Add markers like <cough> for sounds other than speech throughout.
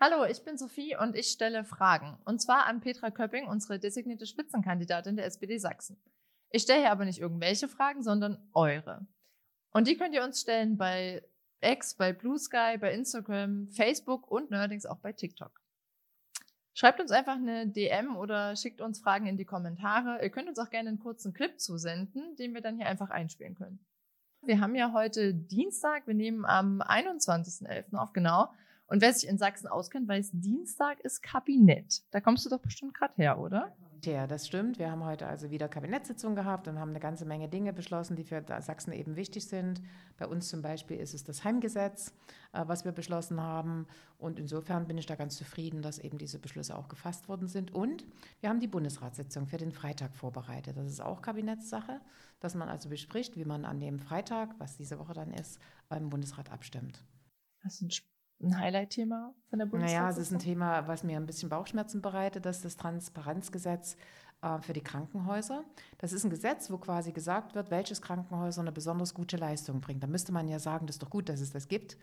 Hallo, ich bin Sophie und ich stelle Fragen. Und zwar an Petra Köpping, unsere designierte Spitzenkandidatin der SPD Sachsen. Ich stelle hier aber nicht irgendwelche Fragen, sondern eure. Und die könnt ihr uns stellen bei X, bei Blue Sky, bei Instagram, Facebook und neuerdings auch bei TikTok. Schreibt uns einfach eine DM oder schickt uns Fragen in die Kommentare. Ihr könnt uns auch gerne einen kurzen Clip zusenden, den wir dann hier einfach einspielen können. Wir haben ja heute Dienstag, wir nehmen am 21.11. auf, genau. Und wer sich in Sachsen auskennt, weiß, Dienstag ist Kabinett. Da kommst du doch bestimmt gerade her, oder? Ja, das stimmt. Wir haben heute also wieder Kabinettssitzung gehabt und haben eine ganze Menge Dinge beschlossen, die für Sachsen eben wichtig sind. Bei uns zum Beispiel ist es das Heimgesetz, äh, was wir beschlossen haben. Und insofern bin ich da ganz zufrieden, dass eben diese Beschlüsse auch gefasst worden sind. Und wir haben die Bundesratssitzung für den Freitag vorbereitet. Das ist auch Kabinettssache, dass man also bespricht, wie man an dem Freitag, was diese Woche dann ist, beim Bundesrat abstimmt. Das ist ein Highlight-Thema von der Bundesregierung? Naja, es ist ein Thema, was mir ein bisschen Bauchschmerzen bereitet, das ist das Transparenzgesetz äh, für die Krankenhäuser. Das ist ein Gesetz, wo quasi gesagt wird, welches Krankenhäuser eine besonders gute Leistung bringt. Da müsste man ja sagen, das ist doch gut, dass es das gibt.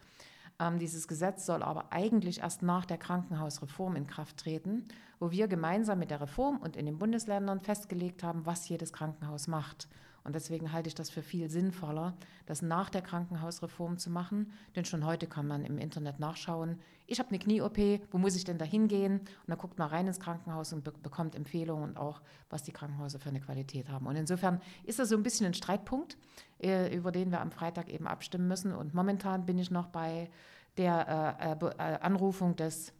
Ähm, dieses Gesetz soll aber eigentlich erst nach der Krankenhausreform in Kraft treten, wo wir gemeinsam mit der Reform und in den Bundesländern festgelegt haben, was jedes Krankenhaus macht. Und deswegen halte ich das für viel sinnvoller, das nach der Krankenhausreform zu machen. Denn schon heute kann man im Internet nachschauen, ich habe eine Knie-OP, wo muss ich denn da hingehen? Und dann guckt man rein ins Krankenhaus und be bekommt Empfehlungen und auch, was die Krankenhäuser für eine Qualität haben. Und insofern ist das so ein bisschen ein Streitpunkt, äh, über den wir am Freitag eben abstimmen müssen. Und momentan bin ich noch bei der äh, äh, äh Anrufung des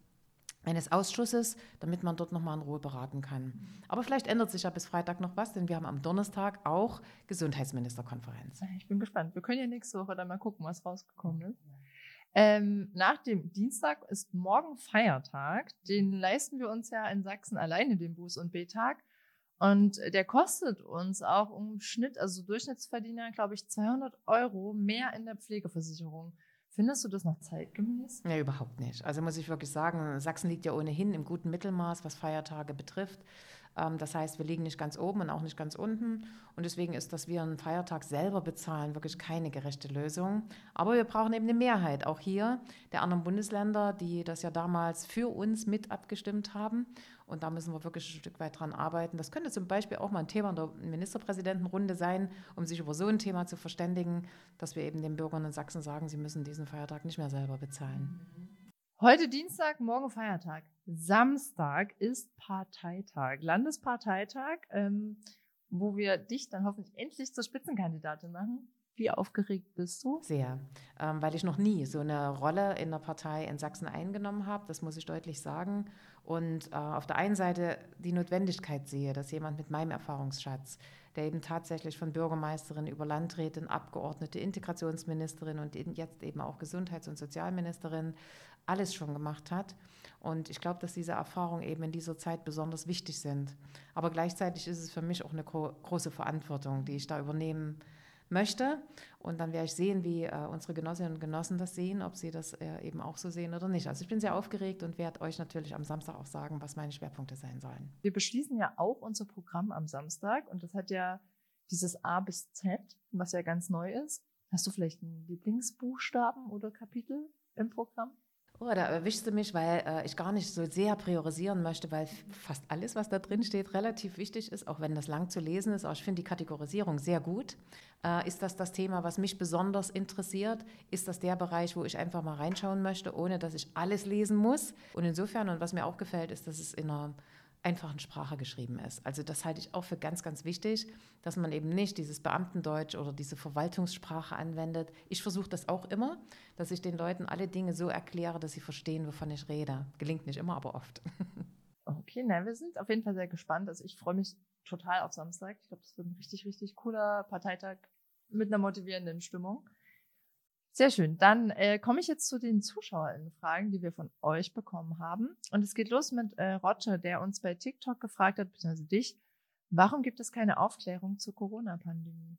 eines Ausschusses, damit man dort nochmal in Ruhe beraten kann. Aber vielleicht ändert sich ja bis Freitag noch was, denn wir haben am Donnerstag auch Gesundheitsministerkonferenz. Ich bin gespannt. Wir können ja nächste Woche dann mal gucken, was rausgekommen ist. Ähm, nach dem Dienstag ist morgen Feiertag. Den leisten wir uns ja in Sachsen alleine, den Buß- und B-Tag. Und der kostet uns auch im Schnitt, also Durchschnittsverdiener, glaube ich, 200 Euro mehr in der Pflegeversicherung. Findest du das noch zeitgemäß? Nee, überhaupt nicht. Also muss ich wirklich sagen, Sachsen liegt ja ohnehin im guten Mittelmaß, was Feiertage betrifft. Ähm, das heißt, wir liegen nicht ganz oben und auch nicht ganz unten. Und deswegen ist, dass wir einen Feiertag selber bezahlen, wirklich keine gerechte Lösung. Aber wir brauchen eben eine Mehrheit, auch hier der anderen Bundesländer, die das ja damals für uns mit abgestimmt haben. Und da müssen wir wirklich ein Stück weit dran arbeiten. Das könnte zum Beispiel auch mal ein Thema in der Ministerpräsidentenrunde sein, um sich über so ein Thema zu verständigen, dass wir eben den Bürgern in Sachsen sagen, sie müssen diesen Feiertag nicht mehr selber bezahlen. Heute Dienstag, morgen Feiertag. Samstag ist Parteitag, Landesparteitag, ähm, wo wir dich dann hoffentlich endlich zur Spitzenkandidatin machen. Wie aufgeregt bist du? Sehr, ähm, weil ich noch nie so eine Rolle in der Partei in Sachsen eingenommen habe, das muss ich deutlich sagen. Und äh, auf der einen Seite die Notwendigkeit sehe, dass jemand mit meinem Erfahrungsschatz, der eben tatsächlich von Bürgermeisterin über Landrätin, Abgeordnete, Integrationsministerin und jetzt eben auch Gesundheits- und Sozialministerin alles schon gemacht hat. Und ich glaube, dass diese Erfahrungen eben in dieser Zeit besonders wichtig sind. Aber gleichzeitig ist es für mich auch eine gro große Verantwortung, die ich da übernehmen möchte. Und dann werde ich sehen, wie äh, unsere Genossinnen und Genossen das sehen, ob sie das äh, eben auch so sehen oder nicht. Also ich bin sehr aufgeregt und werde euch natürlich am Samstag auch sagen, was meine Schwerpunkte sein sollen. Wir beschließen ja auch unser Programm am Samstag und das hat ja dieses A bis Z, was ja ganz neu ist. Hast du vielleicht einen Lieblingsbuchstaben oder Kapitel im Programm? Oh, da erwischst du mich, weil äh, ich gar nicht so sehr priorisieren möchte, weil fast alles, was da drin steht, relativ wichtig ist, auch wenn das lang zu lesen ist. Aber ich finde die Kategorisierung sehr gut. Äh, ist das das Thema, was mich besonders interessiert? Ist das der Bereich, wo ich einfach mal reinschauen möchte, ohne dass ich alles lesen muss? Und insofern, und was mir auch gefällt, ist, dass es in einer einfachen Sprache geschrieben ist. Also das halte ich auch für ganz, ganz wichtig, dass man eben nicht dieses Beamtendeutsch oder diese Verwaltungssprache anwendet. Ich versuche das auch immer, dass ich den Leuten alle Dinge so erkläre, dass sie verstehen, wovon ich rede. Gelingt nicht immer, aber oft. <laughs> Okay, nein, wir sind auf jeden Fall sehr gespannt. Also ich freue mich total auf Samstag. Ich glaube, das wird ein richtig, richtig cooler Parteitag mit einer motivierenden Stimmung. Sehr schön. Dann äh, komme ich jetzt zu den ZuschauerInnen-Fragen, die wir von euch bekommen haben. Und es geht los mit äh, Roger, der uns bei TikTok gefragt hat, beziehungsweise dich, warum gibt es keine Aufklärung zur Corona-Pandemie?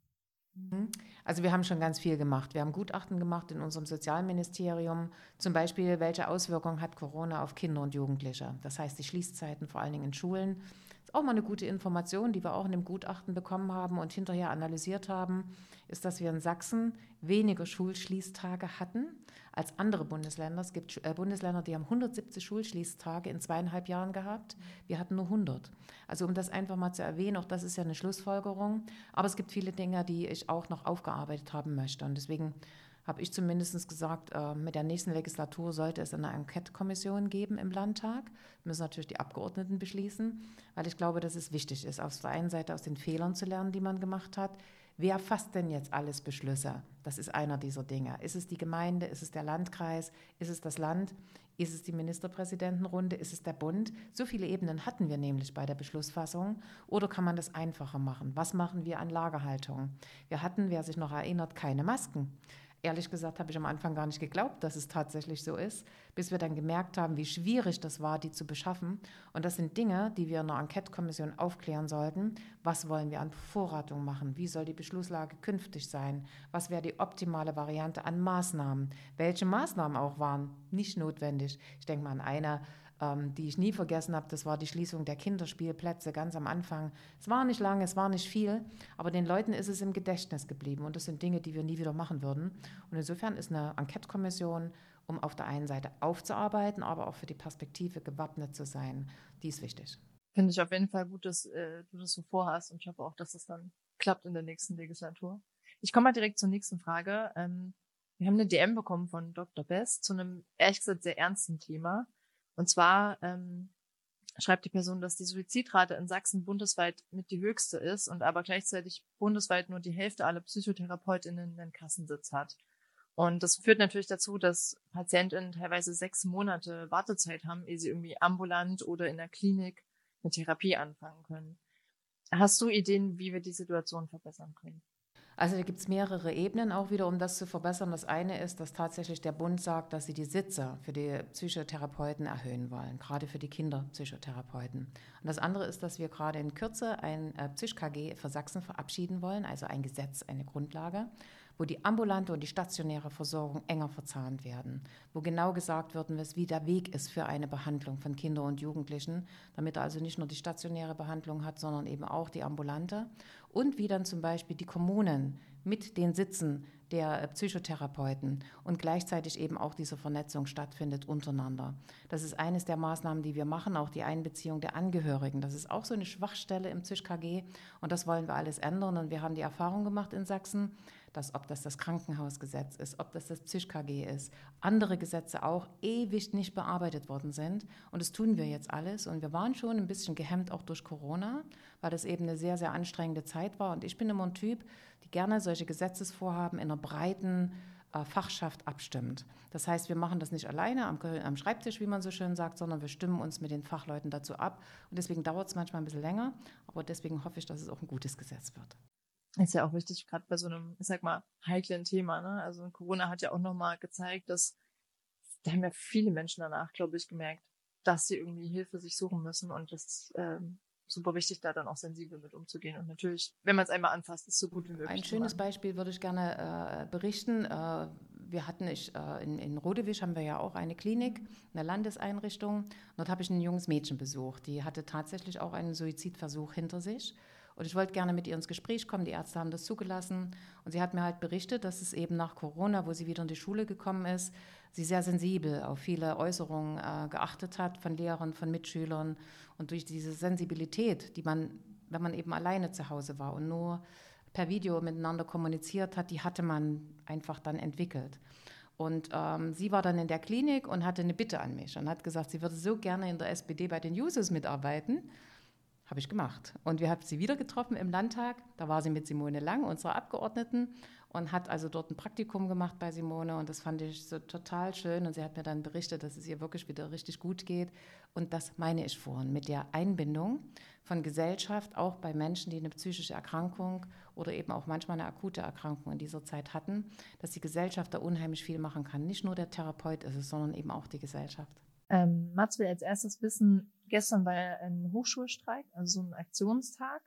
Mhm. Also wir haben schon ganz viel gemacht. Wir haben Gutachten gemacht in unserem Sozialministerium, zum Beispiel, welche Auswirkungen hat Corona auf Kinder und Jugendliche. Das heißt, die Schließzeiten vor allen Dingen in Schulen auch mal eine gute Information, die wir auch in dem Gutachten bekommen haben und hinterher analysiert haben, ist, dass wir in Sachsen weniger Schulschließtage hatten als andere Bundesländer. Es gibt äh, Bundesländer, die haben 170 Schulschließtage in zweieinhalb Jahren gehabt. Wir hatten nur 100. Also um das einfach mal zu erwähnen, auch das ist ja eine Schlussfolgerung. Aber es gibt viele Dinge, die ich auch noch aufgearbeitet haben möchte. Und deswegen habe ich zumindest gesagt, äh, mit der nächsten Legislatur sollte es eine Enquete-Kommission geben im Landtag. Müssen natürlich die Abgeordneten beschließen, weil ich glaube, dass es wichtig ist, auf der einen Seite aus den Fehlern zu lernen, die man gemacht hat, Wer fasst denn jetzt alles Beschlüsse? Das ist einer dieser Dinge. Ist es die Gemeinde? Ist es der Landkreis? Ist es das Land? Ist es die Ministerpräsidentenrunde? Ist es der Bund? So viele Ebenen hatten wir nämlich bei der Beschlussfassung. Oder kann man das einfacher machen? Was machen wir an Lagerhaltung? Wir hatten, wer sich noch erinnert, keine Masken. Ehrlich gesagt habe ich am Anfang gar nicht geglaubt, dass es tatsächlich so ist, bis wir dann gemerkt haben, wie schwierig das war, die zu beschaffen. Und das sind Dinge, die wir in einer Enquete-Kommission aufklären sollten. Was wollen wir an Vorratung machen? Wie soll die Beschlusslage künftig sein? Was wäre die optimale Variante an Maßnahmen? Welche Maßnahmen auch waren nicht notwendig? Ich denke mal an eine ähm, die ich nie vergessen habe, das war die Schließung der Kinderspielplätze ganz am Anfang. Es war nicht lange, es war nicht viel, aber den Leuten ist es im Gedächtnis geblieben und das sind Dinge, die wir nie wieder machen würden. Und insofern ist eine Enquete-Kommission, um auf der einen Seite aufzuarbeiten, aber auch für die Perspektive gewappnet zu sein, die ist wichtig. Finde ich auf jeden Fall gut, dass äh, du das so vorhast und ich hoffe auch, dass das dann klappt in der nächsten Legislatur. Ich komme mal direkt zur nächsten Frage. Ähm, wir haben eine DM bekommen von Dr. Best zu einem ehrlich gesagt sehr ernsten Thema. Und zwar ähm, schreibt die Person, dass die Suizidrate in Sachsen bundesweit mit die höchste ist und aber gleichzeitig bundesweit nur die Hälfte aller PsychotherapeutInnen einen Kassensitz hat. Und das führt natürlich dazu, dass PatientInnen teilweise sechs Monate Wartezeit haben, ehe sie irgendwie ambulant oder in der Klinik eine Therapie anfangen können. Hast du Ideen, wie wir die Situation verbessern können? Also da gibt es mehrere Ebenen auch wieder, um das zu verbessern. Das eine ist, dass tatsächlich der Bund sagt, dass sie die Sitze für die Psychotherapeuten erhöhen wollen, gerade für die Kinderpsychotherapeuten. Und das andere ist, dass wir gerade in Kürze ein äh, Psych-KG für Sachsen verabschieden wollen, also ein Gesetz, eine Grundlage, wo die ambulante und die stationäre Versorgung enger verzahnt werden, wo genau gesagt wird, wie der Weg ist für eine Behandlung von Kindern und Jugendlichen, damit er also nicht nur die stationäre Behandlung hat, sondern eben auch die ambulante und wie dann zum Beispiel die Kommunen mit den Sitzen der äh, Psychotherapeuten und gleichzeitig eben auch diese Vernetzung stattfindet untereinander. Das ist eines der Maßnahmen, die wir machen, auch die Einbeziehung der Angehörigen. Das ist auch so eine Schwachstelle im ZISCH-KG und das wollen wir alles ändern. Und wir haben die Erfahrung gemacht in Sachsen, dass ob das das Krankenhausgesetz ist, ob das das ZISCH-KG ist, andere Gesetze auch ewig nicht bearbeitet worden sind. Und das tun wir jetzt alles. Und wir waren schon ein bisschen gehemmt auch durch Corona, weil das eben eine sehr, sehr anstrengende Zeit war. Und ich bin immer ein Typ, die gerne solche Gesetzesvorhaben in einer breiten äh, Fachschaft abstimmt. Das heißt, wir machen das nicht alleine am, am, Schreibtisch, wie man so schön sagt, sondern wir stimmen uns mit den Fachleuten dazu ab. Und deswegen dauert es manchmal ein bisschen länger, aber deswegen hoffe ich, dass es auch ein gutes Gesetz wird. Ist ja auch wichtig, gerade bei so einem, ich sag mal, heiklen Thema. Ne? Also Corona hat ja auch nochmal gezeigt, dass da haben ja viele Menschen danach, glaube ich, gemerkt, dass sie irgendwie Hilfe sich suchen müssen und das ist ähm, super wichtig, da dann auch sensibel mit umzugehen. Und natürlich, wenn man es einmal anfasst, ist so gut wie möglich. Ein schönes Beispiel würde ich gerne äh, berichten. Äh, wir hatten ich, äh, in, in Rodewisch haben wir ja auch eine Klinik, eine Landeseinrichtung. Dort habe ich ein junges Mädchen besucht. Die hatte tatsächlich auch einen Suizidversuch hinter sich. Und ich wollte gerne mit ihr ins Gespräch kommen. Die Ärzte haben das zugelassen. Und sie hat mir halt berichtet, dass es eben nach Corona, wo sie wieder in die Schule gekommen ist, sie sehr sensibel auf viele Äußerungen äh, geachtet hat von Lehrern, von Mitschülern. Und durch diese Sensibilität, die man, wenn man eben alleine zu Hause war und nur per Video miteinander kommuniziert hat, die hatte man einfach dann entwickelt. Und ähm, sie war dann in der Klinik und hatte eine Bitte an mich und hat gesagt, sie würde so gerne in der SPD bei den Users mitarbeiten. Habe ich gemacht. Und wir haben sie wieder getroffen im Landtag. Da war sie mit Simone Lang, unserer Abgeordneten, und hat also dort ein Praktikum gemacht bei Simone. Und das fand ich so total schön. Und sie hat mir dann berichtet, dass es ihr wirklich wieder richtig gut geht. Und das meine ich vorhin mit der Einbindung von Gesellschaft, auch bei Menschen, die eine psychische Erkrankung oder eben auch manchmal eine akute Erkrankung in dieser Zeit hatten, dass die Gesellschaft da unheimlich viel machen kann. Nicht nur der Therapeut ist es, sondern eben auch die Gesellschaft. Ähm, Mats will als erstes wissen, gestern war ein Hochschulstreik, also so ein Aktionstag.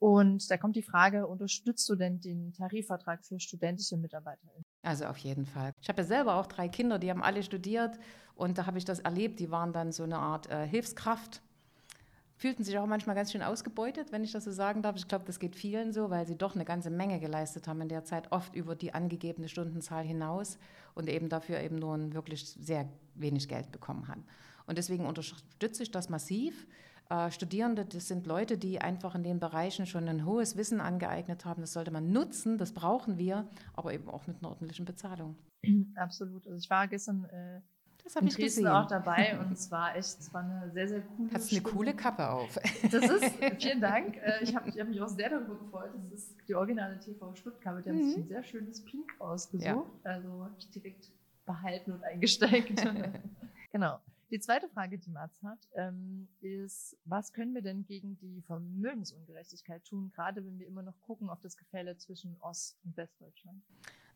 Und da kommt die Frage, unterstützt du denn den Tarifvertrag für studentische MitarbeiterInnen? Also auf jeden Fall. Ich habe ja selber auch drei Kinder, die haben alle studiert und da habe ich das erlebt. Die waren dann so eine Art äh, Hilfskraft fühlten sich auch manchmal ganz schön ausgebeutet, wenn ich das so sagen darf. Ich glaube, das geht vielen so, weil sie doch eine ganze Menge geleistet haben in der Zeit, oft über die angegebene Stundenzahl hinaus und eben dafür eben nur ein wirklich sehr wenig Geld bekommen haben. Und deswegen unterstütze ich das massiv. Äh, Studierende, das sind Leute, die einfach in den Bereichen schon ein hohes Wissen angeeignet haben. Das sollte man nutzen, das brauchen wir, aber eben auch mit einer ordentlichen Bezahlung. Absolut. Also ich war gestern äh, das habe ich Dresden gesehen. auch dabei und es war echt, es war eine sehr, sehr coole Hast eine coole Kappe auf. Das ist, <laughs> vielen Dank. Äh, Ich habe ich hab mich auch sehr darüber gefreut. Das ist die originale TV Stuttgart. Die haben sich Mhm. ein sehr schönes Pink ausgesucht. Ja. Also habe ich direkt behalten und eingesteckt. <laughs> genau. Die zweite Frage, die Mats hat, ähm, ist, was können wir denn gegen die Vermögensungerechtigkeit tun, gerade wenn wir immer noch gucken auf das Gefälle zwischen Ost- und Westdeutschland?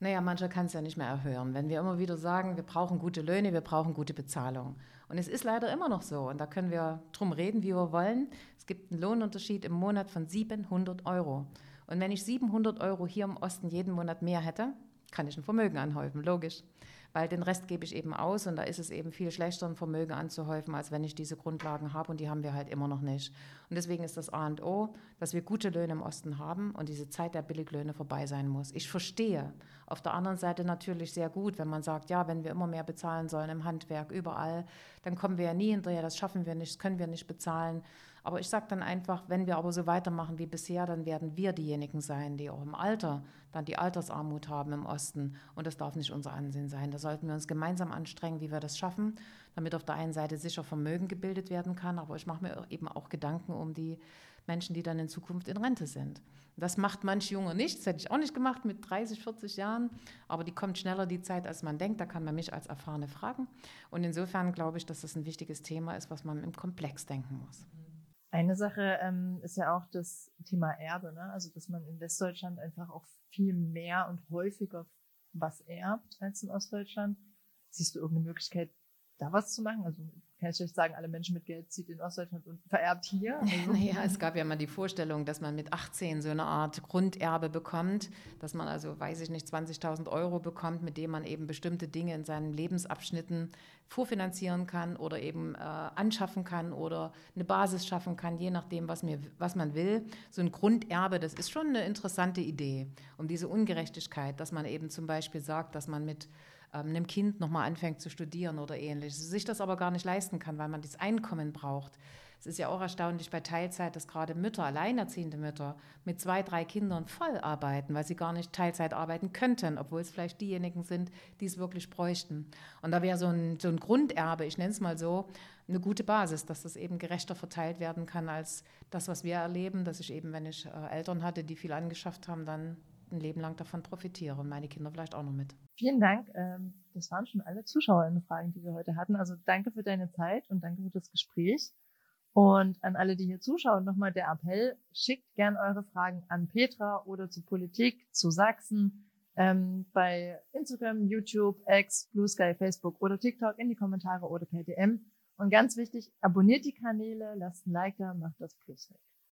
Naja, mancher kann es ja nicht mehr erhören. Wenn wir immer wieder sagen, wir brauchen gute Löhne, wir brauchen gute Bezahlung. Und es ist leider immer noch so. Und da können wir drum reden, wie wir wollen. Es gibt einen Lohnunterschied im Monat von 700 Euro. Und wenn ich 700 Euro hier im Osten jeden Monat mehr hätte, kann ich ein Vermögen anhäufen, logisch. Weil den Rest gebe ich eben aus und da ist es eben viel schlechter, ein Vermögen anzuhäufen, als wenn ich diese Grundlagen habe und die haben wir halt immer noch nicht. Und deswegen ist das A und O, dass wir gute Löhne im Osten haben und diese Zeit der Billiglöhne vorbei sein muss. Ich verstehe auf der anderen Seite natürlich sehr gut, wenn man sagt, ja, wenn wir immer mehr bezahlen sollen im Handwerk, überall, dann kommen wir ja nie hinterher, das schaffen wir nicht, das können wir nicht bezahlen. Aber ich sage dann einfach, wenn wir aber so weitermachen wie bisher, dann werden wir diejenigen sein, die auch im Alter dann die Altersarmut haben im Osten. Und das darf nicht unser Ansehen sein. Da sollten wir uns gemeinsam anstrengen, wie wir das schaffen, damit auf der einen Seite sicher Vermögen gebildet werden kann. Aber ich mache mir eben auch Gedanken um die Menschen, die dann in Zukunft in Rente sind. Das macht manch Junge nicht. Das hätte ich auch nicht gemacht mit 30, 40 Jahren. Aber die kommt schneller die Zeit, als man denkt. Da kann man mich als Erfahrene fragen. Und insofern glaube ich, dass das ein wichtiges Thema ist, was man im Komplex denken muss. Eine Sache ähm, ist ja auch das Thema Erbe, ne? also dass man in Westdeutschland einfach auch viel mehr und häufiger was erbt als in Ostdeutschland. Siehst du irgendeine Möglichkeit, da was zu machen? Also kann ich euch sagen, alle Menschen mit Geld zieht in Ostdeutschland und vererbt hier. <laughs> Also, Naja, es gab ja mal die Vorstellung, dass man mit 18 so eine Art Grunderbe bekommt, dass man also, weiß ich nicht, 20.000 Euro bekommt, mit dem man eben bestimmte Dinge in seinen Lebensabschnitten vorfinanzieren kann oder eben äh, anschaffen kann oder eine Basis schaffen kann, je nachdem, was, mir, was man will. So ein Grunderbe, das ist schon eine interessante Idee, um diese Ungerechtigkeit, dass man eben zum Beispiel sagt, dass man mit einem Kind nochmal anfängt zu studieren oder ähnliches, sich das aber gar nicht leisten kann, weil man das Einkommen braucht. Es ist ja auch erstaunlich bei Teilzeit, dass gerade Mütter, alleinerziehende Mütter mit zwei, drei Kindern voll arbeiten, weil sie gar nicht Teilzeit arbeiten könnten, obwohl es vielleicht diejenigen sind, die es wirklich bräuchten. Und da wäre so ein, so ein Grunderbe, ich nenne es mal so, eine gute Basis, dass das eben gerechter verteilt werden kann als das, was wir erleben, dass ich eben, wenn ich äh, Eltern hatte, die viel angeschafft haben, dann ein Leben lang davon profitiere und meine Kinder vielleicht auch noch mit. Vielen Dank. Ähm, das waren schon alle Zuschauerinnenfragen, die wir heute hatten. Also danke für deine Zeit und danke für das Gespräch. Und an alle, die hier zuschauen, nochmal der Appell, schickt gern eure Fragen an Petra oder zu Politik, zu Sachsen, ähm, bei Instagram, YouTube, X, Blue Sky, Facebook oder TikTok in die Kommentare oder per DM. Und ganz wichtig, abonniert die Kanäle, lasst ein Like da, macht das Plus weg.